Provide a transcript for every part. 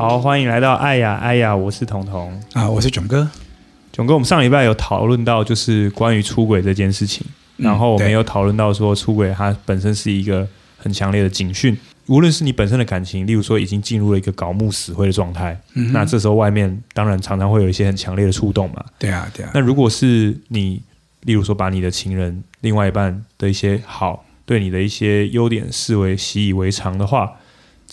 好，欢迎来到爱呀爱呀，我是彤彤啊，我是囧哥。囧哥，我们上礼拜有讨论到就是关于出轨这件事情，嗯、然后我们有讨论到说出轨它本身是一个很强烈的警讯，无论是你本身的感情，例如说已经进入了一个搞木死灰的状态，嗯、那这时候外面当然常常会有一些很强烈的触动嘛。对啊，对啊。那如果是你，例如说把你的情人另外一半的一些好，对你的一些优点视为习以为常的话，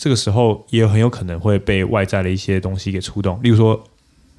这个时候也很有可能会被外在的一些东西给触动。例如说，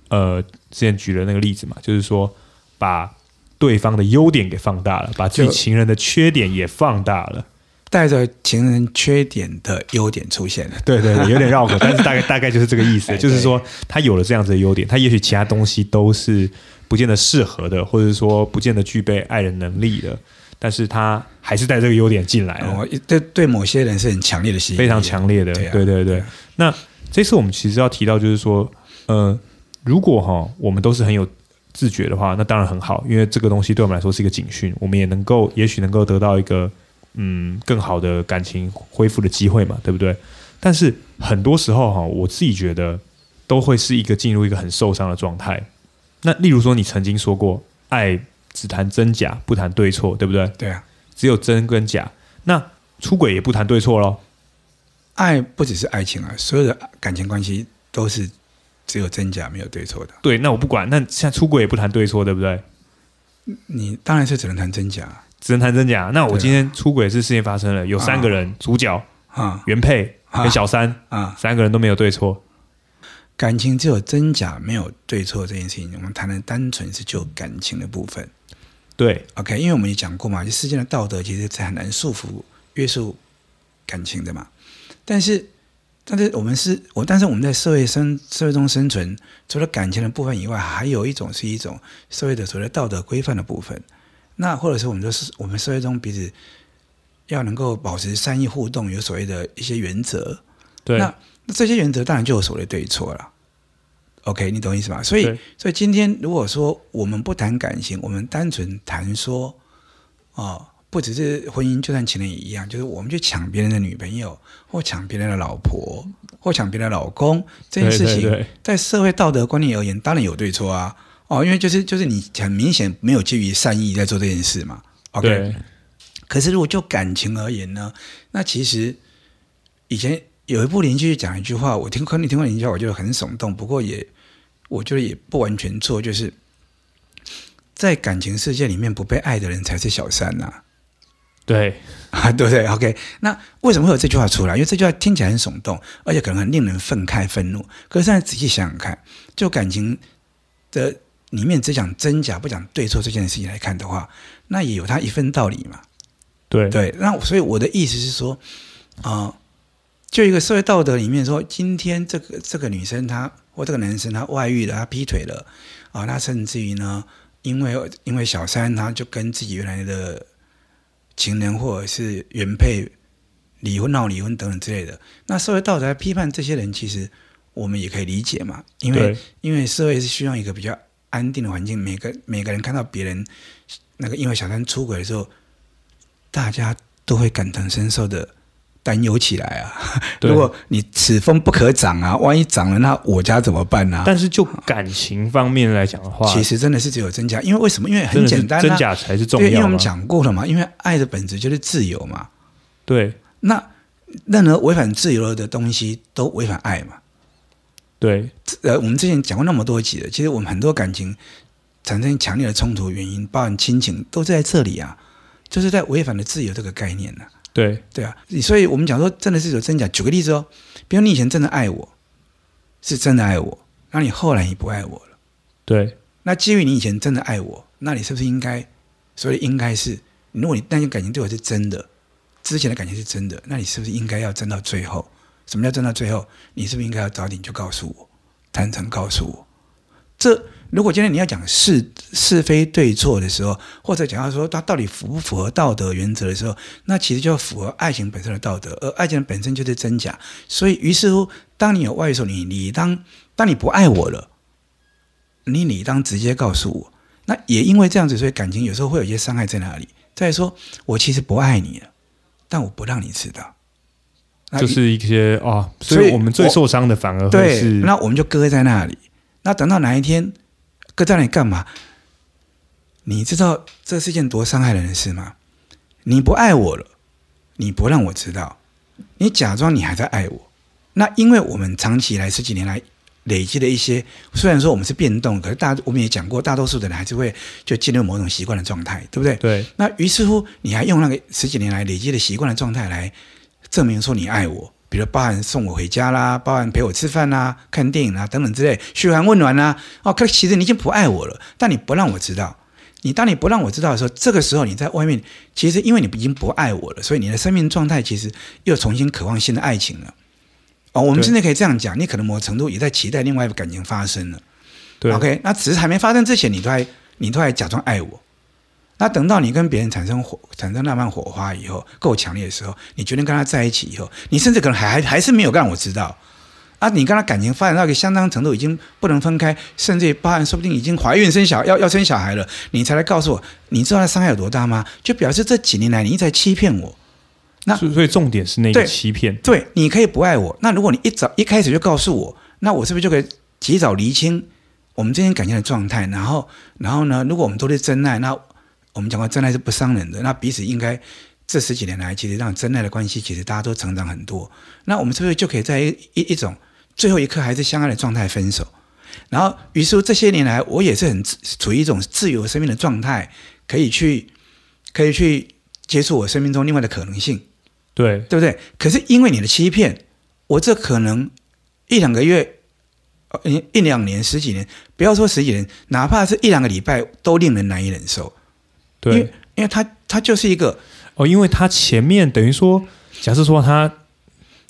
呃，之前举的那个例子嘛，就是说把对方的优点给放大了，把自己情人的缺点也放大了，带着情人缺点的优点出现了。对对对，有点绕口，但是大概大概就是这个意思，就是说他有了这样子的优点，他也许其他东西都是不见得适合的，或者说不见得具备爱人能力的。但是他还是带这个优点进来了，哦、对对，某些人是很强烈的吸引，非常强烈的，对，啊、对对对。那这次我们其实要提到，就是说，呃，如果哈我们都是很有自觉的话，那当然很好，因为这个东西对我们来说是一个警讯，我们也能够，也许能够得到一个嗯更好的感情恢复的机会嘛，对不对？但是很多时候哈，我自己觉得都会是一个进入一个很受伤的状态。那例如说，你曾经说过爱。只谈真假，不谈对错，对不对？对啊，只有真跟假。那出轨也不谈对错喽。爱不只是爱情啊，所有的感情关系都是只有真假，没有对错的。对，那我不管。那现在出轨也不谈对错，对不对？你当然是只能谈真假，只能谈真假。那我今天出轨是事情发生了，有三个人，啊、主角啊，原配跟小三啊，三个人都没有对错。感情只有真假，没有对错这件事情，我们谈的单纯是就感情的部分。对，OK，因为我们也讲过嘛，就世间的道德其实是很难束缚约束感情的嘛。但是，但是我们是我，但是我们在社会生社会中生存，除了感情的部分以外，还有一种是一种社会的所谓的道德规范的部分。那或者是我们说是我们社会中彼此要能够保持善意互动，有所谓的一些原则。对，那那这些原则当然就有所谓对错了。OK，你懂意思吧？所以，所以今天如果说我们不谈感情，我们单纯谈说，哦，不只是婚姻，就算情人也一样，就是我们去抢别人的女朋友，或抢别人的老婆，或抢别人的老公，这件事情，在社会道德观念而言，当然有对错啊。哦，因为就是就是你很明显没有基于善意在做这件事嘛。OK，可是如果就感情而言呢，那其实以前。有一部连续剧讲一句话，我听可能你听过连续剧，我觉得很耸动。不过也，我觉得也不完全错，就是在感情世界里面，不被爱的人才是小三呐、啊。对啊，对不对？OK，那为什么会有这句话出来？因为这句话听起来很耸动，而且可能很令人愤慨、愤怒。可是现在仔细想想看，就感情的里面只讲真假，不讲对错这件事情来看的话，那也有它一份道理嘛。对对，那所以我的意思是说，啊、呃。就一个社会道德里面说，今天这个这个女生她或这个男生他外遇了，他劈腿了，啊，那甚至于呢，因为因为小三，他就跟自己原来的情人或者是原配离婚闹离婚等等之类的。那社会道德来批判这些人，其实我们也可以理解嘛，因为因为社会是需要一个比较安定的环境，每个每个人看到别人那个因为小三出轨的时候，大家都会感同身受的。担忧起来啊！如果你此风不可长啊，万一长了，那我家怎么办呢、啊？但是就感情方面来讲的话，其实真的是只有真假，因为为什么？因为很简单、啊，真假才是重要。因为我们讲过了嘛，因为爱的本质就是自由嘛。对，那任何违反自由的东西都违反爱嘛。对，呃，我们之前讲过那么多集了，其实我们很多感情产生强烈的冲突原因，包含亲情，都在这里啊，就是在违反了自由这个概念呢、啊。对对啊，所以我们讲说，真的是有真假。举个例子哦，比如你以前真的爱我，是真的爱我，那你后来你不爱我了。对，那基于你以前真的爱我，那你是不是应该？所以应该是，如果你那些感情对我是真的，之前的感情是真的，那你是不是应该要争到最后？什么叫争到最后？你是不是应该要早点就告诉我，坦诚告诉我？这。如果今天你要讲是是非对错的时候，或者讲到说它到底符不符合道德原则的时候，那其实就要符合爱情本身的道德，而爱情本身就是真假。所以，于是乎，当你有外遇的时候，你理当当你不爱我了，你理当直接告诉我。那也因为这样子，所以感情有时候会有一些伤害在哪里？再说，我其实不爱你了，但我不让你知道。就是一些啊、哦，所以我们最受伤的反而会是，那我们就搁在那里。那等到哪一天搁在那里干嘛？你知道这是一件多伤害人的事吗？你不爱我了，你不让我知道，你假装你还在爱我。那因为我们长期以来十几年来累积的一些，虽然说我们是变动，可是大我们也讲过，大多数的人还是会就进入某种习惯的状态，对不对？对。那于是乎，你还用那个十几年来累积的习惯的状态来证明说你爱我，比如包含送我回家啦，包含陪我吃饭啦、看电影啦等等之类，嘘寒问暖啦。哦，可是其实你已经不爱我了，但你不让我知道。你当你不让我知道的时候，这个时候你在外面，其实因为你已经不爱我了，所以你的生命状态其实又重新渴望新的爱情了。哦，我们现在可以这样讲，你可能某种程度也在期待另外一个感情发生了。对，OK，那只是还没发生之前，你都还你都还假装爱我。那等到你跟别人产生火产生浪漫火花以后，够强烈的时候，你决定跟他在一起以后，你甚至可能还还还是没有让我知道。啊，你跟他感情发展到一个相当程度，已经不能分开，甚至于包含说不定已经怀孕生小要要生小孩了，你才来告诉我，你知道他伤害有多大吗？就表示这几年来你一直在欺骗我。那所以重点是那个欺骗。对，你可以不爱我，那如果你一早一开始就告诉我，那我是不是就可以及早厘清我们之间感情的状态？然后，然后呢，如果我们都是真爱，那我们讲过真爱是不伤人的，那彼此应该这十几年来其实让真爱的关系其实大家都成长很多。那我们是不是就可以在一一一种最后一刻还是相爱的状态分手，然后于是这些年来我也是很处于一种自由生命的状态，可以去可以去接触我生命中另外的可能性，对对不对？可是因为你的欺骗，我这可能一两个月，一一两年、十几年，不要说十几年，哪怕是一两个礼拜，都令人难以忍受。对，因为因为他他就是一个哦，因为他前面等于说，假设说他。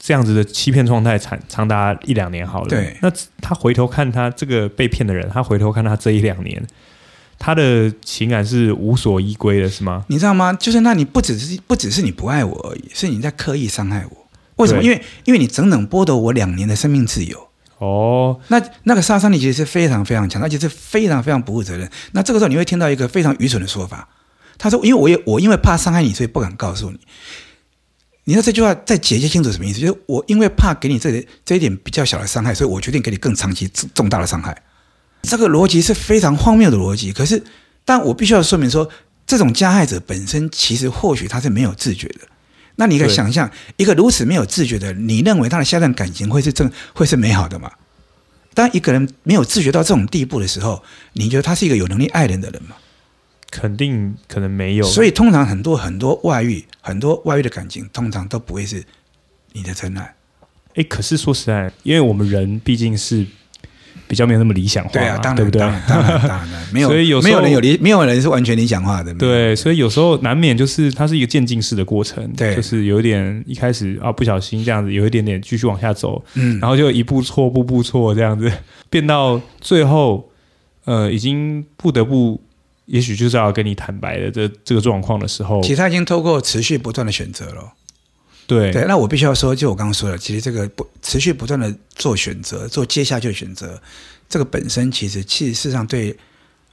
这样子的欺骗状态长长达一两年好了，对。那他回头看他这个被骗的人，他回头看他这一两年，他的情感是无所依归的，是吗？你知道吗？就是那你不只是不只是你不爱我而已，是你在刻意伤害我。为什么？因为因为你整整剥夺我两年的生命自由。哦，那那个杀伤力其实是非常非常强，而且是非常非常不负责任。那这个时候你会听到一个非常愚蠢的说法，他说：“因为我也我因为怕伤害你，所以不敢告诉你。”你说这句话再解释清楚什么意思？就是我因为怕给你这这一点比较小的伤害，所以我决定给你更长期重大的伤害。这个逻辑是非常荒谬的逻辑。可是，但我必须要说明说，这种加害者本身其实或许他是没有自觉的。那你可以想象，一个如此没有自觉的，你认为他的下段感情会是正会是美好的吗？当一个人没有自觉到这种地步的时候，你觉得他是一个有能力爱人的人吗？肯定可能没有，所以通常很多很多外遇，很多外遇的感情，通常都不会是你的真爱。哎，可是说实在，因为我们人毕竟是比较没有那么理想化，对啊，当然对不对？当然，当然，当然没有，所以有没有人有理，没有人是完全理想化的。对，所以有时候难免就是它是一个渐进式的过程，对，就是有一点一开始啊不小心这样子，有一点点继续往下走，嗯，然后就一步错步步错这样子，变到最后，呃，已经不得不。也许就是要跟你坦白的这这个状况的时候，其实他已经透过持续不断的选择了。对对，那我必须要说，就我刚刚说的，其实这个不持续不断的做选择，做接下去的选择，这个本身其实其实事实上对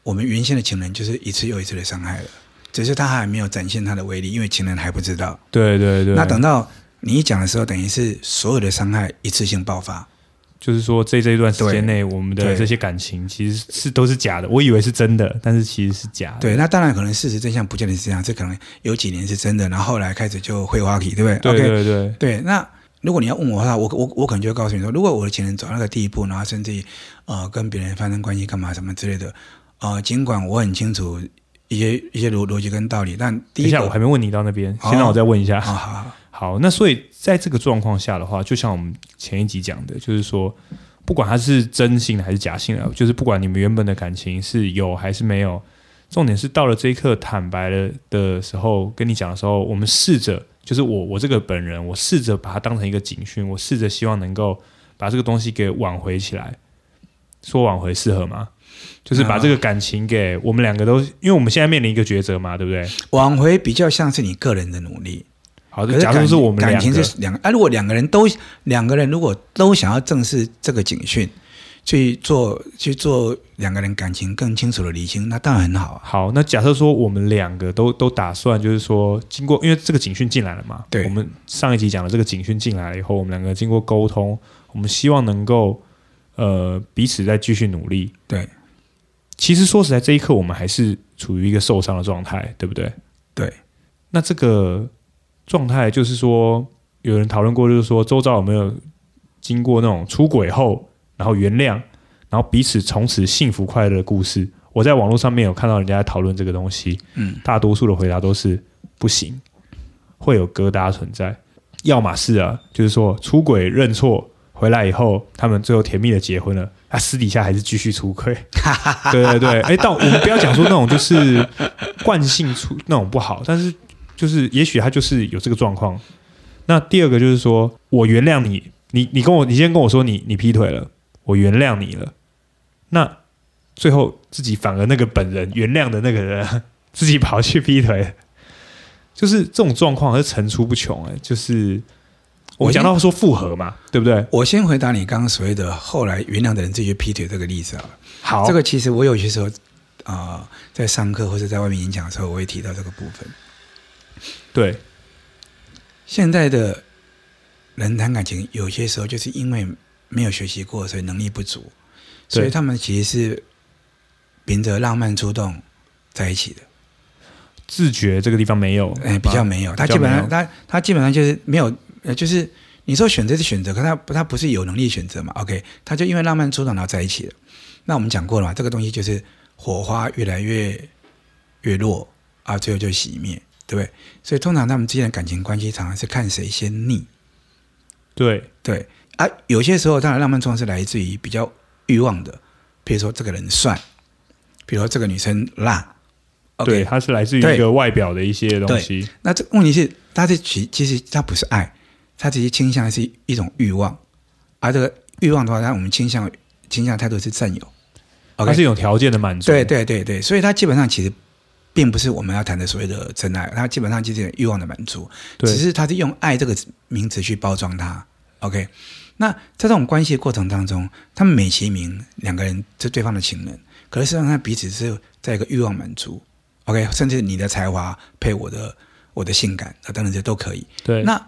我们原先的情人就是一次又一次的伤害了，只是他还没有展现他的威力，因为情人还不知道。对对对。那等到你一讲的时候，等于是所有的伤害一次性爆发。就是说，在这一段时间内，我们的这些感情其实是都是假的。我以为是真的，但是其实是假的。对，那当然可能事实真相不见得是这样，这可能有几年是真的，然后后来开始就会花题，对不对？对对对对。那如果你要问我的话，我我我可能就会告诉你说，如果我的情人走到那个地步，然后甚至于呃跟别人发生关系干嘛什么之类的，呃，尽管我很清楚一些一些逻逻辑跟道理，但第一下我还没问你到那边，先让我再问一下。好好好。好，那所以在这个状况下的话，就像我们前一集讲的，就是说，不管他是真心还是假性的，就是不管你们原本的感情是有还是没有，重点是到了这一刻坦白了的时候，跟你讲的时候，我们试着，就是我我这个本人，我试着把它当成一个警讯，我试着希望能够把这个东西给挽回起来。说挽回适合吗？就是把这个感情给我们两个都，因为我们现在面临一个抉择嘛，对不对？挽回比较像是你个人的努力。好的，假如是我们感情是两个，啊，如果两个人都两个人如果都想要正视这个警讯，去做去做两个人感情更清楚的厘清，那当然很好啊。好，那假设说我们两个都都打算，就是说经过，因为这个警讯进来了嘛，对，我们上一集讲的这个警讯进来了以后，我们两个经过沟通，我们希望能够呃彼此再继续努力。对，其实说实在，这一刻我们还是处于一个受伤的状态，对不对？对，那这个状态就是说，有人讨论过，就是说周遭有没有经过那种出轨后。然后原谅，然后彼此从此幸福快乐的故事。我在网络上面有看到人家在讨论这个东西，嗯，大多数的回答都是不行，会有疙瘩存在。要么是啊，就是说出轨认错回来以后，他们最后甜蜜的结婚了，他私底下还是继续出轨。对 对对，哎，但我们不要讲说那种就是惯性出那种不好，但是就是也许他就是有这个状况。那第二个就是说我原谅你，你你跟我，你先跟我说你你劈腿了。我原谅你了，那最后自己反而那个本人原谅的那个人 自己跑去劈腿，就是这种状况是层出不穷哎。就是我讲到说复合嘛，对不对？我先回答你刚刚所谓的后来原谅的人自己劈腿这个例子啊。好，这个其实我有些时候啊、呃，在上课或者在外面演讲的时候，我会提到这个部分。对，现在的人谈感情，有些时候就是因为。没有学习过，所以能力不足，所以他们其实是凭着浪漫出动在一起的。自觉这个地方没有，哎，比较没有。他基本上，他他基本上就是没有，呃，就是你说选择是选择，可他他不是有能力选择嘛？OK，他就因为浪漫出动然后在一起了。那我们讲过了嘛，这个东西就是火花越来越越弱啊，最后就熄灭，对不对？所以通常他们之间的感情关系常常是看谁先腻。对对。啊，有些时候当然浪漫冲动是来自于比较欲望的，比如说这个人帅，比如说这个女生辣，okay, 对，它是来自于一个外表的一些东西。那这问题是，它是其其实它不是爱，它其实倾向是一种欲望，而这个欲望的话，那我们倾向倾向态度是占有，okay? 它是一种条件的满足。对对对对，所以它基本上其实并不是我们要谈的所谓的真爱，它基本上就是欲望的满足，只是它是用爱这个名词去包装它，OK。那在这种关系的过程当中，他们美其名两个人是对方的情人，可是实际上他彼此是在一个欲望满足，OK，甚至你的才华配我的我的性感啊等等这都可以。对，那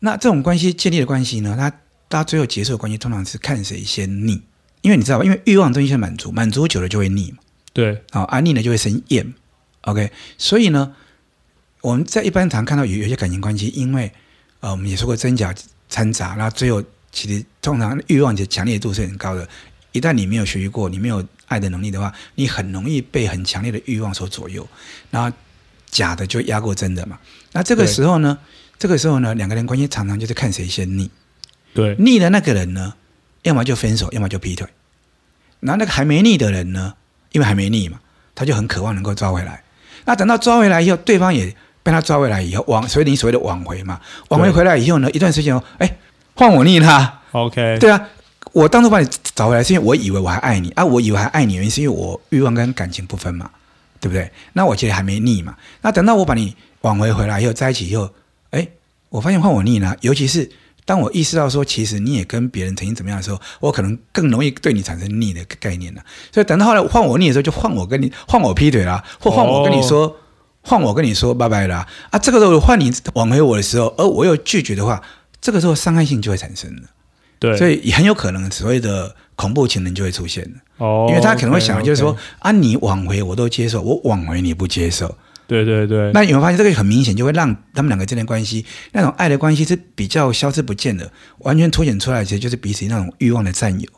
那这种关系建立的关系呢，它到最后结束的关系通常是看谁先腻，因为你知道吧，因为欲望的东西是满足，满足久了就会腻嘛。对，好，啊腻了就会生厌，OK，所以呢，我们在一般常看到有有些感情关系，因为呃我们也说过真假掺杂，然后最后。其实通常欲望的强烈度是很高的，一旦你没有学习过，你没有爱的能力的话，你很容易被很强烈的欲望所左右，然后假的就压过真的嘛。那这个时候呢，这个时候呢，两个人关系常常就是看谁先腻。对，腻的那个人呢，要么就分手，要么就劈腿。然后那个还没腻的人呢，因为还没腻嘛，他就很渴望能够抓回来。那等到抓回来以后，对方也被他抓回来以后，往所以你所谓的挽回嘛，挽回回来以后呢，一段时间哦，哎。换我腻他，OK，对啊，我当初把你找回来是因为我以为我还爱你啊，我以为还爱你原因是因为我欲望跟感情不分嘛，对不对？那我其实还没腻嘛，那等到我把你挽回回来以后在一起以后，哎，我发现换我腻了，尤其是当我意识到说其实你也跟别人曾经怎么样的时候，我可能更容易对你产生腻的概念了。所以等到后来换我腻的时候，就换我跟你换我劈腿啦，或换我跟你说、oh. 换我跟你说拜拜啦啊，这个时候换你挽回我的时候，而我又拒绝的话。这个时候伤害性就会产生了，对，所以也很有可能所谓的恐怖情人就会出现了。哦，因为他可能会想，就是说 okay, okay 啊，你挽回我都接受，我挽回你不接受，对对对。那你会发现这个很明显，就会让他们两个之间的关系那种爱的关系是比较消失不见的，完全凸显出来，其实就是彼此那种欲望的占有，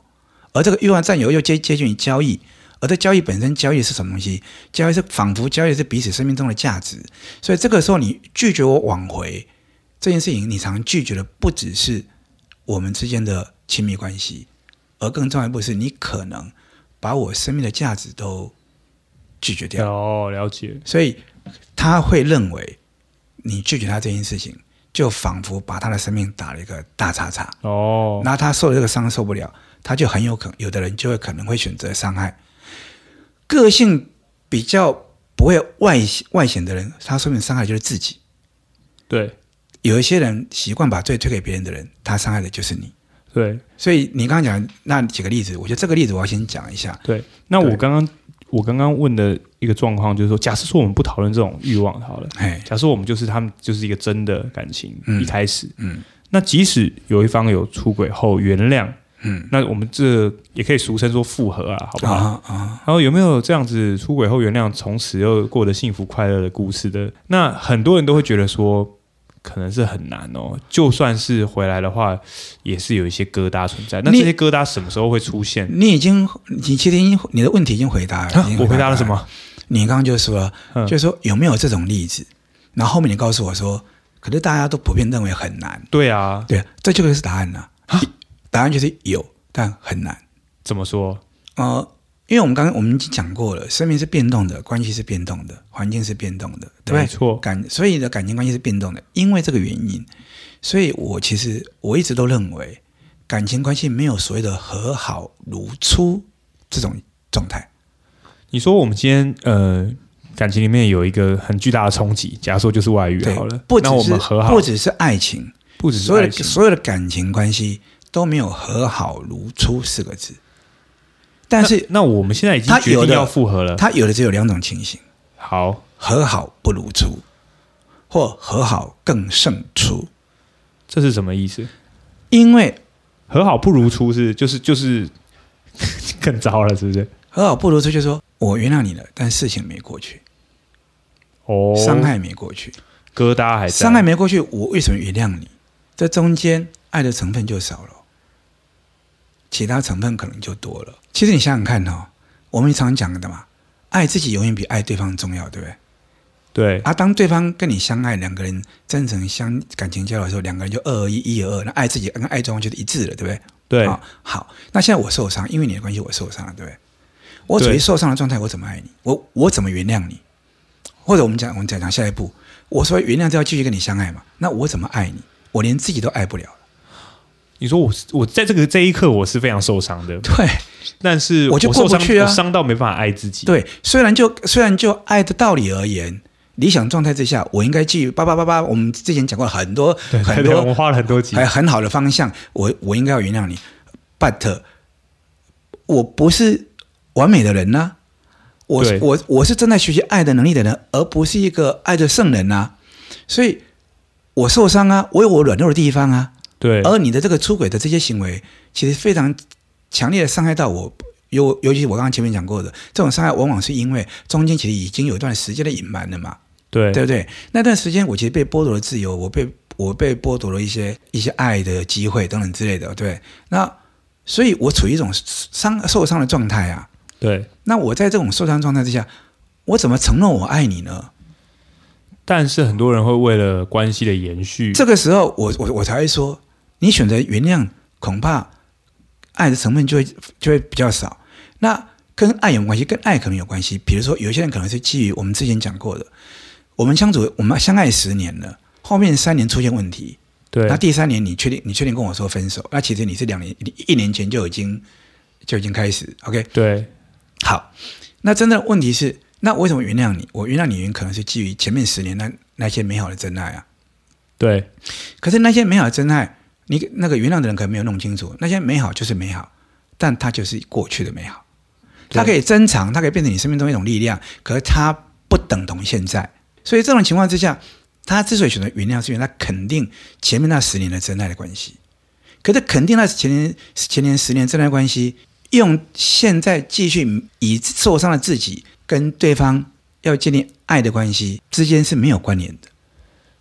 而这个欲望占有又接接近于交易，而这交易本身，交易是什么东西？交易是仿佛交易是彼此生命中的价值，所以这个时候你拒绝我挽回。这件事情，你常拒绝的不只是我们之间的亲密关系，而更重要一步是你可能把我生命的价值都拒绝掉。哦，了解。所以他会认为你拒绝他这件事情，就仿佛把他的生命打了一个大叉叉。哦，那他受了这个伤受不了，他就很有可能，有的人就会可能会选择伤害。个性比较不会外外显的人，他说明伤害就是自己。对。有一些人习惯把罪推给别人的人，他伤害的就是你。对，所以你刚刚讲那几个例子，我觉得这个例子我要先讲一下。对，那我刚刚我刚刚问的一个状况就是说，假设说我们不讨论这种欲望好了，哎，假设我们就是他们就是一个真的感情，嗯。一开始，嗯。那即使有一方有出轨后原谅，嗯，那我们这也可以俗称说复合啊，好不好？啊啊，然后有没有这样子出轨后原谅，从此又过得幸福快乐的故事的？那很多人都会觉得说，可能是很难哦。就算是回来的话，也是有一些疙瘩存在。那这些疙瘩什么时候会出现？你已经，你其实已经你的问题已经回答了。啊、我回答了什么？你刚刚就说了，嗯、就是说有没有这种例子？然后后面你告诉我说，可是大家都普遍认为很难。对啊，对，这就是答案了。答案就是有，但很难。怎么说？呃，因为我们刚刚我们已经讲过了，生命是变动的，关系是变动的，环境是变动的，对，没错。感所以的感情关系是变动的，因为这个原因，所以我其实我一直都认为，感情关系没有所谓的和好如初这种状态。你说我们今天呃感情里面有一个很巨大的冲击，假如说就是外遇好了，不只是那我们和好，不只是爱情，不只是所有的所有的感情关系都没有和好如初四个字。但是那，那我们现在已经决定要复合了，他有的只有两种情形：好，和好不如初，或和好更胜初。这是什么意思？因为和好不如初是就是就是 更糟了，是不是？和好不如初，就是说我原谅你了，但事情没过去，哦，伤害没过去，疙瘩还在，伤害没过去，我为什么原谅你？这中间爱的成分就少了，其他成分可能就多了。其实你想想看哦，我们常讲的嘛，爱自己永远比爱对方重要，对不对？对。啊，当对方跟你相爱，两个人真诚相感情交流的时候，两个人就二二一，一而二，那爱自己跟爱对方就是一致了，对不对？对。好，好，那现在我受伤，因为你的关系我受伤了，对不对？我处于受伤的状态，我怎么爱你？我我怎么原谅你？或者我们讲，我们讲讲下一步，我说原谅就要继续跟你相爱嘛？那我怎么爱你？我连自己都爱不了。你说我我在这个这一刻我是非常受伤的，对，但是我，我就过不去啊，伤到没办法爱自己。对，虽然就虽然就爱的道理而言，理想状态之下，我应该继续叭叭叭叭。我们之前讲过很多很多，我们花了很多集，还很好的方向，我我应该要原谅你，but 我不是完美的人呐、啊，我我我是正在学习爱的能力的人，而不是一个爱的圣人呐、啊，所以我受伤啊，我有我软弱的地方啊。对，而你的这个出轨的这些行为，其实非常强烈的伤害到我。尤尤其我刚刚前面讲过的，这种伤害往往是因为中间其实已经有一段时间的隐瞒了嘛。对，对不对？那段时间我其实被剥夺了自由，我被我被剥夺了一些一些爱的机会等等之类的。对，那所以我处于一种伤受伤的状态啊。对，那我在这种受伤状态之下，我怎么承诺我爱你呢？但是很多人会为了关系的延续，这个时候我我我才会说。你选择原谅，恐怕爱的成分就会就会比较少。那跟爱有关系，跟爱可能有关系。比如说，有些人可能是基于我们之前讲过的，我们相处，我们相爱十年了，后面三年出现问题，对，那第三年你确定你确定跟我说分手？那其实你是两年一年前就已经就已经开始，OK？对，好。那真的问题是，那为什么原谅你？我原谅你原因可能是基于前面十年那那些美好的真爱啊。对，可是那些美好的真爱。你那个原谅的人可能没有弄清楚，那些美好就是美好，但它就是过去的美好，它可以增长，它可以变成你生命中一种力量，可是它不等同现在。所以这种情况之下，他之所以选择原谅，是因为他肯定前面那十年的真爱的关系。可是肯定那前年前年十年真爱关系，用现在继续以受伤的自己跟对方要建立爱的关系之间是没有关联的。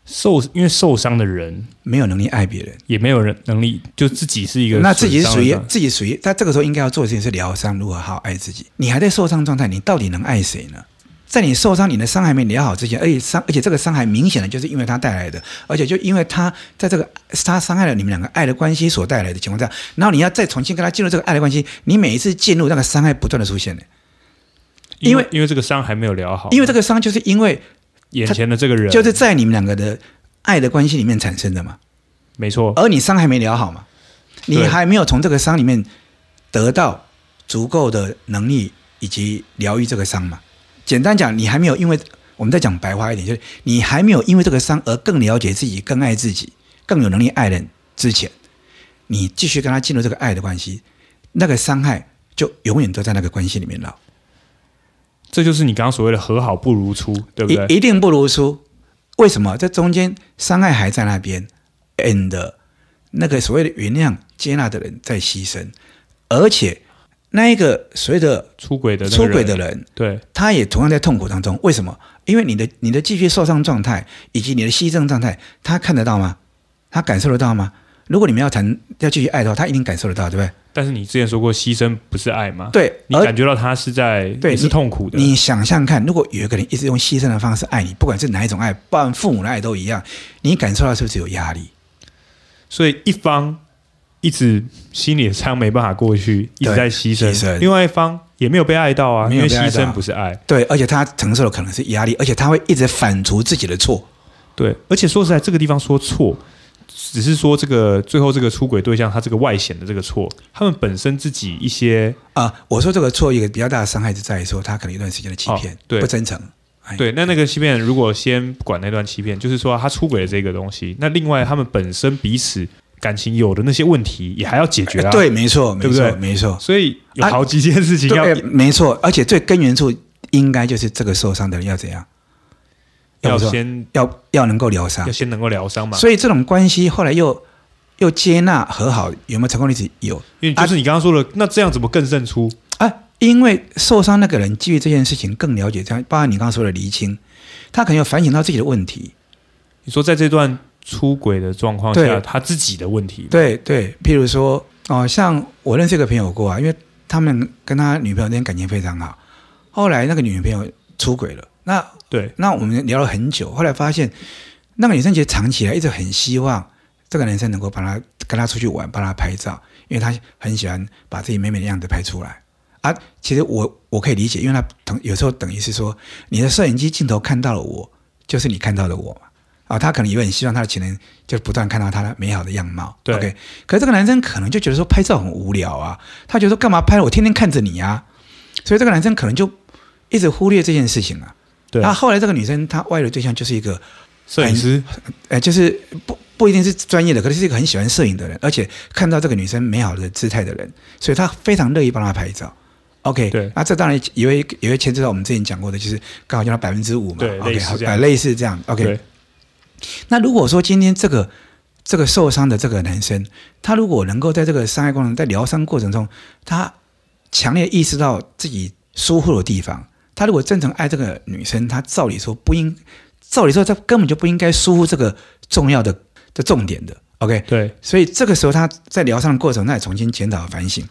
受，因为受伤的人没有能力爱别人，也没有人能力，就自己是一个。那自己是属于自己属于，他这个时候应该要做的事情是疗伤，如何好好爱自己。你还在受伤状态，你到底能爱谁呢？在你受伤、你的伤还没疗好之前，而且伤，而且这个伤害明显的就是因为他带来的，而且就因为他在这个他伤害了你们两个爱的关系所带来的情况下，然后你要再重新跟他进入这个爱的关系，你每一次进入那个伤害不断的出现的，因为因为这个伤还没有疗好，因为这个伤就是因为。眼前的这个人，就是在你们两个的爱的关系里面产生的嘛，没错。而你伤还没疗好嘛，你还没有从这个伤里面得到足够的能力以及疗愈这个伤嘛。简单讲，你还没有因为我们再讲白话一点，就是你还没有因为这个伤而更了解自己、更爱自己、更有能力爱人之前，你继续跟他进入这个爱的关系，那个伤害就永远都在那个关系里面了。这就是你刚刚所谓的和好不如初，对不对？一一定不如初。为什么？这中间伤害还在那边，and 那个所谓的原谅、接纳的人在牺牲，而且那一个所谓的出轨的出轨的人，对，他也同样在痛苦当中。为什么？因为你的你的继续受伤状态以及你的牺牲状态，他看得到吗？他感受得到吗？如果你们要谈要继续爱的话，他一定感受得到，对不对？但是你之前说过，牺牲不是爱吗？对，你感觉到他是在对是痛苦的你。你想象看，如果有一个人一直用牺牲的方式爱你，不管是哪一种爱，包含父母的爱都一样，你感受到是不是有压力？所以一方一直心里的伤没办法过去，一直在牺牲，牺牲，另外一方也没有被爱到啊，因为牺牲不是爱。对，而且他承受的可能是压力，而且他会一直反刍自己的错。对，而且说实在，这个地方说错。只是说这个最后这个出轨对象他这个外显的这个错，他们本身自己一些啊，我说这个错一个比较大的伤害是在于说他可能一段时间的欺骗，哦、对不真诚。对，那那个欺骗如果先不管那段欺骗，就是说他出轨的这个东西，那另外他们本身彼此感情有的那些问题也还要解决啊。对，没错，对不对？没错。所以有好几件事情要、啊、没错，而且最根源处应该就是这个受伤的人要怎样。要先要要能够疗伤，要先能够疗伤嘛。所以这种关系后来又又接纳和好，有没有成功例子？有，因为就是你刚刚说的，啊、那这样怎么更胜出？啊，因为受伤那个人基于这件事情更了解这样，包括你刚刚说的厘清，他可能要反省到自己的问题。你说在这段出轨的状况下，他自己的问题？对对，譬如说哦，像我认识一个朋友过啊，因为他们跟他女朋友那天感情非常好，后来那个女朋友出轨了。那对，那我们聊了很久，后来发现那个女生其实藏起来一直很希望这个男生能够帮她跟她出去玩，帮她拍照，因为她很喜欢把自己美美的样子拍出来啊。其实我我可以理解，因为他等有时候等于是说，你的摄影机镜头看到了我，就是你看到的我嘛啊。他可能也很希望他的情人就不断看到他的美好的样貌。对，OK。可是这个男生可能就觉得说拍照很无聊啊，他觉得说干嘛拍了？我天天看着你啊，所以这个男生可能就一直忽略这件事情啊。对，那后来这个女生她外遇的对象就是一个摄影师，哎，就是不不一定是专业的，可能是一个很喜欢摄影的人，而且看到这个女生美好的姿态的人，所以他非常乐意帮她拍照。OK，对，那这当然也会也会牵扯到我们之前讲过的，就是刚好就那百分之五嘛。对，OK，好，类，类似这样。OK，那如果说今天这个这个受伤的这个男生，他如果能够在这个伤害过程在疗伤过程中，他强烈意识到自己疏忽的地方。他如果真诚爱这个女生，他照理说不应，照理说他根本就不应该疏忽这个重要的的重点的。OK，对，所以这个时候他在疗伤的过程，他也重新检讨反省，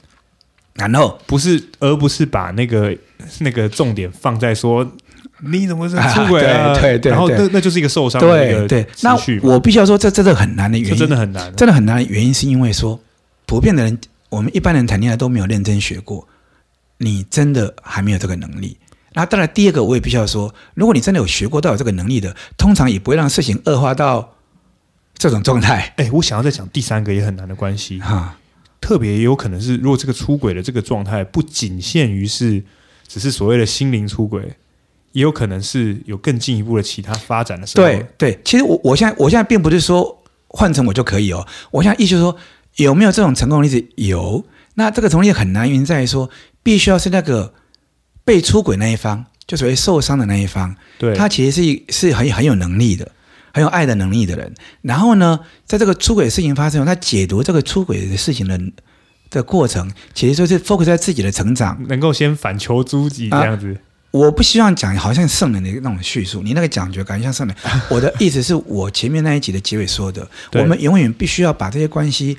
然后不是，而不是把那个那个重点放在说你怎么是出轨啊？对对，对，然后那那就是一个受伤的一个对对。那我必须要说，这真的很难的原因，真的很难，真的很难的原因是因为说，普遍的人，我们一般人谈恋爱都没有认真学过，你真的还没有这个能力。那当然，第二个我也必须要说，如果你真的有学过，到有这个能力的，通常也不会让事情恶化到这种状态。哎，我想要再讲第三个也很难的关系哈，特别也有可能是，如果这个出轨的这个状态不仅限于是只是所谓的心灵出轨，也有可能是有更进一步的其他发展的时候。对对，其实我我现在我现在并不是说换成我就可以哦，我现在意思是说有没有这种成功例子？有。那这个成功例很难，原因在于说必须要是那个。被出轨那一方，就所谓受伤的那一方，对，他其实是是很很有能力的，很有爱的能力的人。然后呢，在这个出轨的事情发生后，他解读这个出轨的事情的的过程，其实就是 focus 在自己的成长，能够先反求诸己这样子。啊，我不希望讲好像圣人的那种叙述，你那个讲觉感觉像圣人。我的意思是我前面那一集的结尾说的，我们永远必须要把这些关系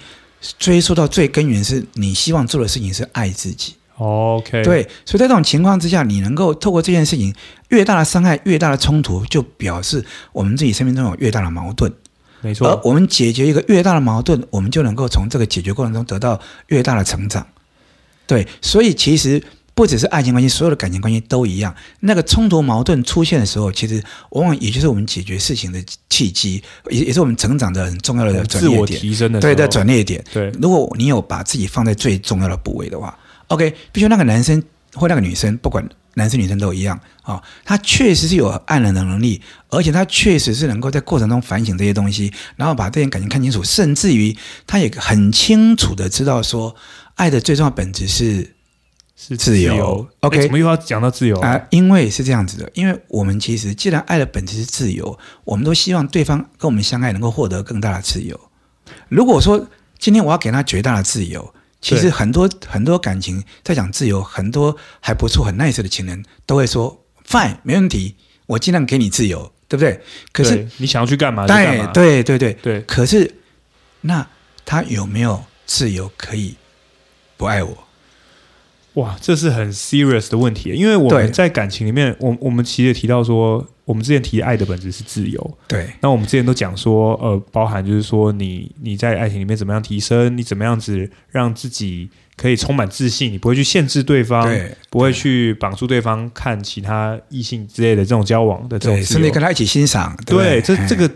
追溯到最根源，是你希望做的事情是爱自己。OK，对，所以在这种情况之下，你能够透过这件事情，越大的伤害、越大的冲突，就表示我们自己生命中有越大的矛盾。没错，而我们解决一个越大的矛盾，我们就能够从这个解决过程中得到越大的成长。对，所以其实不只是爱情关系，所有的感情关系都一样。那个冲突矛盾出现的时候，其实往往也就是我们解决事情的契机，也也是我们成长的很重要的转捩点。自我提升的对的转捩点。对，如果你有把自己放在最重要的部位的话。OK，必须那个男生或那个女生，不管男生女生都一样啊、哦，他确实是有爱人的能力，而且他确实是能够在过程中反省这些东西，然后把这些感情看清楚，甚至于他也很清楚的知道说，爱的最重要本质是是自由。自由 OK，怎么又要讲到自由啊、呃？因为是这样子的，因为我们其实既然爱的本质是自由，我们都希望对方跟我们相爱能够获得更大的自由。如果说今天我要给他绝大的自由。其实很多很多感情在讲自由，很多还不错很 nice 的情人都会说 fine 没问题，我尽量给你自由，对不对？可是你想要去干嘛就干嘛？对对对对对。可是那他有没有自由可以不爱我？哇，这是很 serious 的问题，因为我们在感情里面，我我们其实也提到说，我们之前提爱的本质是自由。对。那我们之前都讲说，呃，包含就是说你，你你在爱情里面怎么样提升，你怎么样子让自己可以充满自信，你不会去限制对方，对，不会去绑住对方看其他异性之类的这种交往的这种，甚至跟他一起欣赏。对，对这这个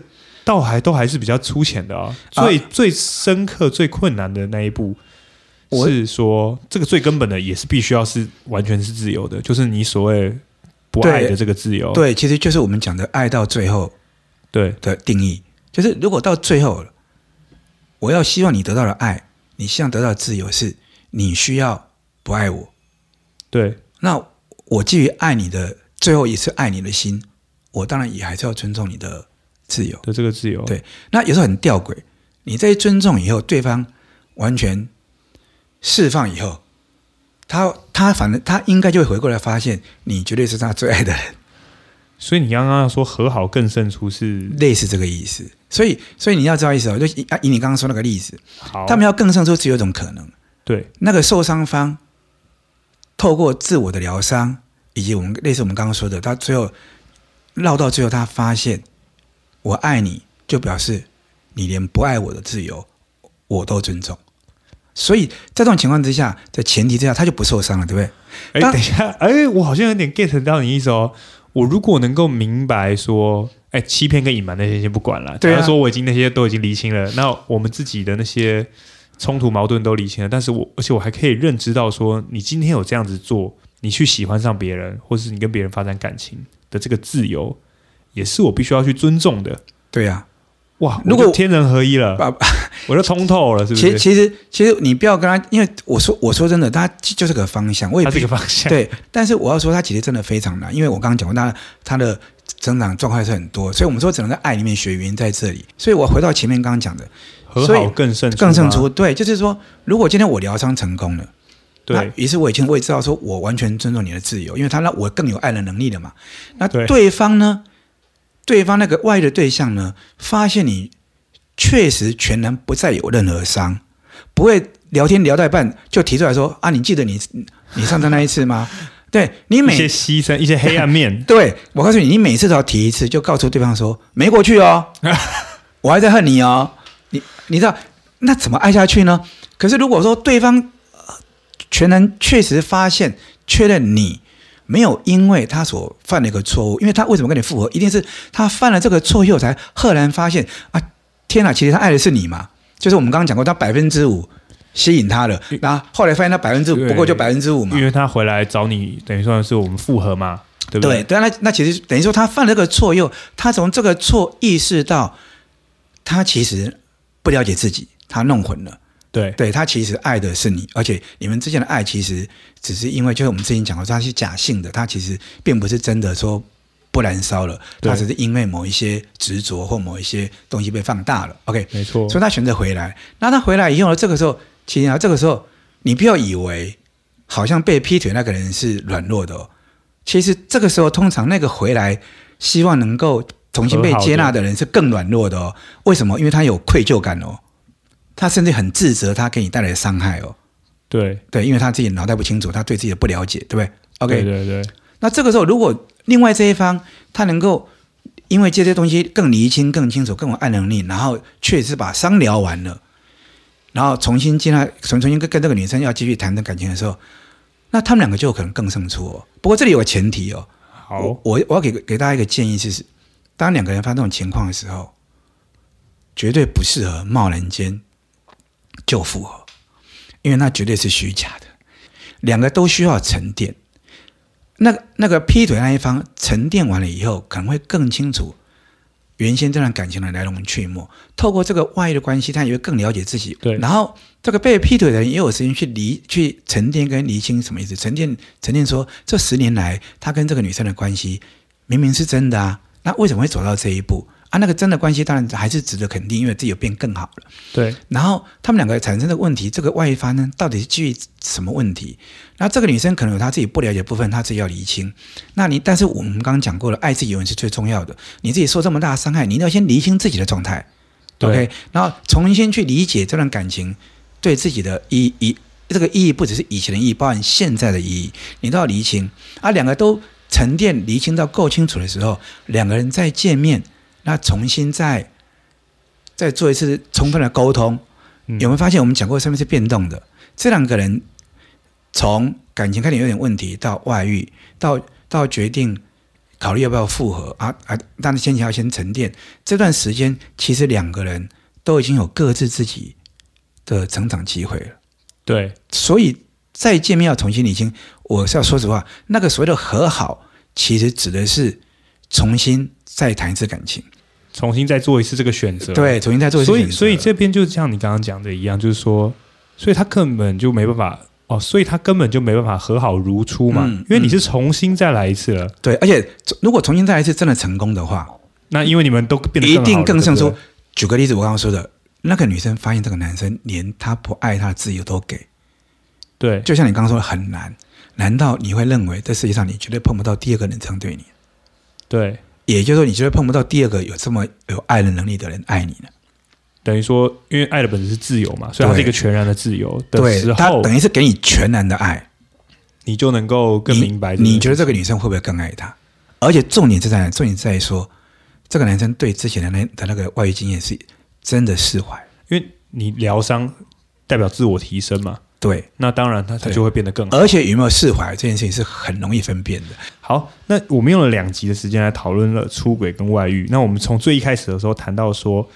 倒还都还是比较粗浅的啊。最、啊、最深刻、最困难的那一步。是说，这个最根本的也是必须要是完全是自由的，就是你所谓不爱的这个自由。对，对，其实就是我们讲的爱到最后，对的定义，就是如果到最后，我要希望你得到的爱，你希望得到的自由，是你需要不爱我。对，那我基于爱你的最后一次爱你的心，我当然也还是要尊重你的自由的这个自由。对，那有时候很吊诡，你在尊重以后，对方完全。释放以后，他他反正他应该就会回过来发现，你绝对是他最爱的人。所以你刚刚说和好更胜出是类似这个意思。所以所以你要知道意思哦，就以以你刚刚说那个例子，他们要更胜出只有一种可能，对，那个受伤方透过自我的疗伤，以及我们类似我们刚刚说的，他最后绕到最后，他发现我爱你，就表示你连不爱我的自由我都尊重。所以在这种情况之下，在前提之下，他就不受伤了，对不对？哎，等一下，哎，我好像有点 get 到你意思哦。我如果能够明白说，哎，欺骗跟隐瞒那些先不管了，对啊，说我已经那些都已经厘清了，那我们自己的那些冲突矛盾都厘清了，但是我而且我还可以认知到说，你今天有这样子做，你去喜欢上别人，或是你跟别人发展感情的这个自由，也是我必须要去尊重的。对呀，啊。哇！如果天人合一了，我就通透了，是不是？其实，其实，其实你不要跟他，因为我说，我说真的，他就是个方向，我也这个方向。对，但是我要说，他其实真的非常难，因为我刚刚讲过，他他的成长状况是很多，所以我们说只能在爱里面学，原因在这里。所以我回到前面刚刚讲的，和好更胜更胜出。对，就是说，如果今天我疗伤成功了，对，于是我已经我也知道，说我完全尊重你的自由，因为他让我更有爱的能力了嘛。那对方呢？对方那个外的对象呢？发现你确实全然不再有任何伤，不会聊天聊到一半就提出来说：“啊，你记得你你上次那一次吗？” 对你每一些牺牲一些黑暗面，对我告诉你，你每次都要提一次，就告诉对方说：“没过去哦，我还在恨你哦。你”你你知道那怎么爱下去呢？可是如果说对方全然确实发现确认你。没有，因为他所犯的一个错误，因为他为什么跟你复合，一定是他犯了这个错以后才赫然发现啊！天哪，其实他爱的是你嘛？就是我们刚刚讲过，他百分之五吸引他了，那后，后来发现他百分之五不过就百分之五嘛，因为他回来找你，等于说是我们复合嘛，对不对？对，那那其实等于说他犯了这个错以后，他从这个错意识到他其实不了解自己，他弄混了。对，对他其实爱的是你，而且你们之间的爱其实只是因为，就是我们之前讲过，他是假性的，他其实并不是真的说不燃烧了，他只是因为某一些执着或某一些东西被放大了。OK，没错，所以他选择回来。那他回来以后呢？这个时候，其实啊，这个时候你不要以为好像被劈腿那个人是软弱的哦。其实这个时候，通常那个回来希望能够重新被接纳的人是更软弱的哦。为什么？因为他有愧疚感哦。他甚至很自责，他给你带来的伤害哦。对对，因为他自己脑袋不清楚，他对自己的不了解，对不对？OK，对对对。那这个时候，如果另外这一方他能够因为这些东西更厘清、更清楚、更有爱能力，然后确实把伤疗完了，然后重新进来，重重新跟跟这个女生要继续谈的感情的时候，那他们两个就有可能更胜出哦。不过这里有个前提哦。好，我我要给给大家一个建议，就是当两个人发生这种情况的时候，绝对不适合贸然间。就复合，因为那绝对是虚假的。两个都需要沉淀，那那个劈腿那一方沉淀完了以后，可能会更清楚原先这段感情的来龙去脉。透过这个外遇的关系，他也会更了解自己。对，然后这个被劈腿的人也有时间去离、去沉淀跟厘清什么意思。沉淀、沉淀说，这十年来他跟这个女生的关系明明是真的啊，那为什么会走到这一步？啊，那个真的关系当然还是值得肯定，因为自己有变更好了。对，然后他们两个产生的问题，这个外一方呢，到底是基于什么问题？那这个女生可能有她自己不了解的部分，她自己要厘清。那你，但是我们刚刚讲过了，爱自己永远是最重要的。你自己受这么大的伤害，你一定要先厘清自己的状态。对，OK，然后重新去理解这段感情对自己的意义。这个意义不只是以前的意义，包含现在的意义，你都要厘清。啊，两个都沉淀厘清到够清楚的时候，两个人再见面。那重新再再做一次充分的沟通，嗯、有没有发现我们讲过上面是变动的？这两个人从感情开始有点问题，到外遇，到到决定考虑要不要复合啊啊！但是先前要先沉淀这段时间，其实两个人都已经有各自自己的成长机会了。对，所以再见面要重新理清。我是要说实话，那个所谓的和好，其实指的是重新再谈一次感情。重新再做一次这个选择，对，重新再做一次选择。所以，所以这边就像你刚刚讲的一样，就是说，所以他根本就没办法哦，所以他根本就没办法和好如初嘛，嗯、因为你是重新再来一次了。对，而且如果重新再来一次真的成功的话，那因为你们都变得一定更像说。举个例子，我刚刚说的那个女生发现这个男生连他不爱她的自由都给，对，就像你刚刚说的很难。难道你会认为这世界上你绝对碰不到第二个人这样对你？对。也就是说，你就会碰不到第二个有这么有爱的能力的人爱你了？等于说，因为爱的本质是自由嘛，所以它是一个全然的自由的时候，对，他等于是给你全然的爱，你就能够更明白你。你觉得这个女生会不会更爱他？而且重点是在重点在说，这个男生对之前的那的那个外遇经验是真的释怀，因为你疗伤代表自我提升嘛。对，那当然他他就会变得更好。而且有没有释怀这件事情是很容易分辨的。好，那我们用了两集的时间来讨论了出轨跟外遇。那我们从最一开始的时候谈到说，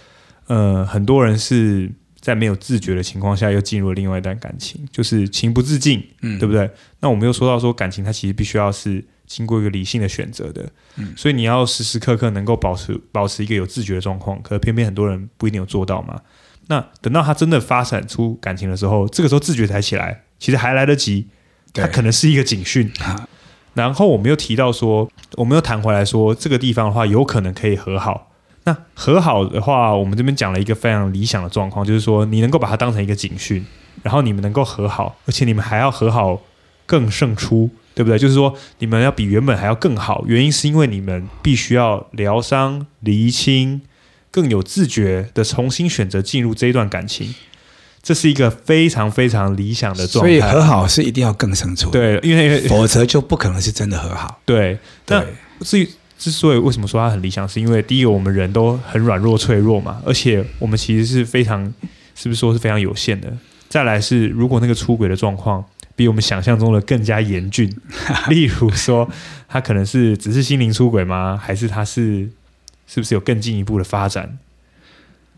呃，很多人是在没有自觉的情况下又进入了另外一段感情，就是情不自禁，嗯，对不对？那我们又说到说感情它其实必须要是经过一个理性的选择的，嗯，所以你要时时刻刻能够保持保持一个有自觉的状况，可是偏偏很多人不一定有做到嘛。那等到他真的发展出感情的时候，这个时候自觉才起来，其实还来得及。他可能是一个警讯。然后我们又提到说，我们又谈回来说，这个地方的话有可能可以和好。那和好的话，我们这边讲了一个非常理想的状况，就是说你能够把它当成一个警讯，然后你们能够和好，而且你们还要和好更胜出，对不对？就是说你们要比原本还要更好，原因是因为你们必须要疗伤、厘清。更有自觉的重新选择进入这一段感情，这是一个非常非常理想的状态。所以和好是一定要更胜出，对，因为否则就不可能是真的和好。对，但至于之所以为什么说它很理想，是因为第一个我们人都很软弱脆弱嘛，而且我们其实是非常，是不是说是非常有限的？再来是如果那个出轨的状况比我们想象中的更加严峻，例如说他可能是只是心灵出轨吗？还是他是？是不是有更进一步的发展？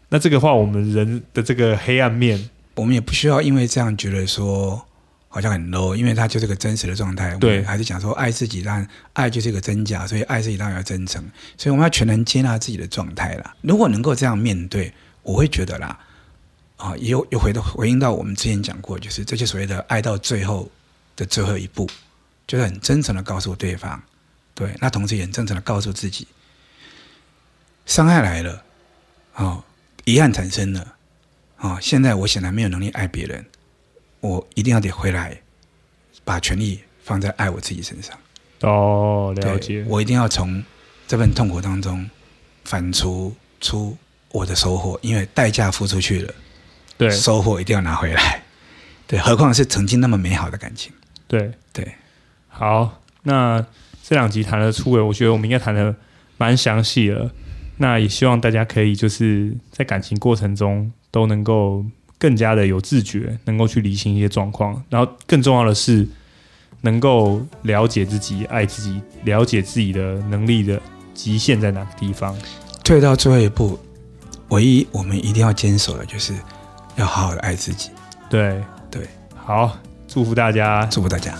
那这个话，我们人的这个黑暗面，我们也不需要因为这样觉得说好像很 low，因为它就是个真实的状态。对，还是讲说爱自己，但爱就是一个真假，所以爱自己当然要真诚。所以我们要全然接纳自己的状态啦。如果能够这样面对，我会觉得啦，啊，又又回到回应到我们之前讲过，就是这些所谓的爱到最后的最后一步，就是很真诚的告诉对方，对，那同时也很真诚的告诉自己。伤害来了，哦，遗憾产生了，哦，现在我显然没有能力爱别人，我一定要得回来，把权力放在爱我自己身上。哦，了解。我一定要从这份痛苦当中反刍出我的收获，因为代价付出去了，对，收获一定要拿回来。对，何况是曾经那么美好的感情。对对，好，那这两集谈的出轨，我觉得我们应该谈的蛮详细了。那也希望大家可以就是在感情过程中都能够更加的有自觉，能够去理清一些状况，然后更重要的是能够了解自己、爱自己、了解自己的能力的极限在哪个地方。退到最后一步，唯一我们一定要坚守的就是要好好的爱自己。对对，好，祝福大家，祝福大家。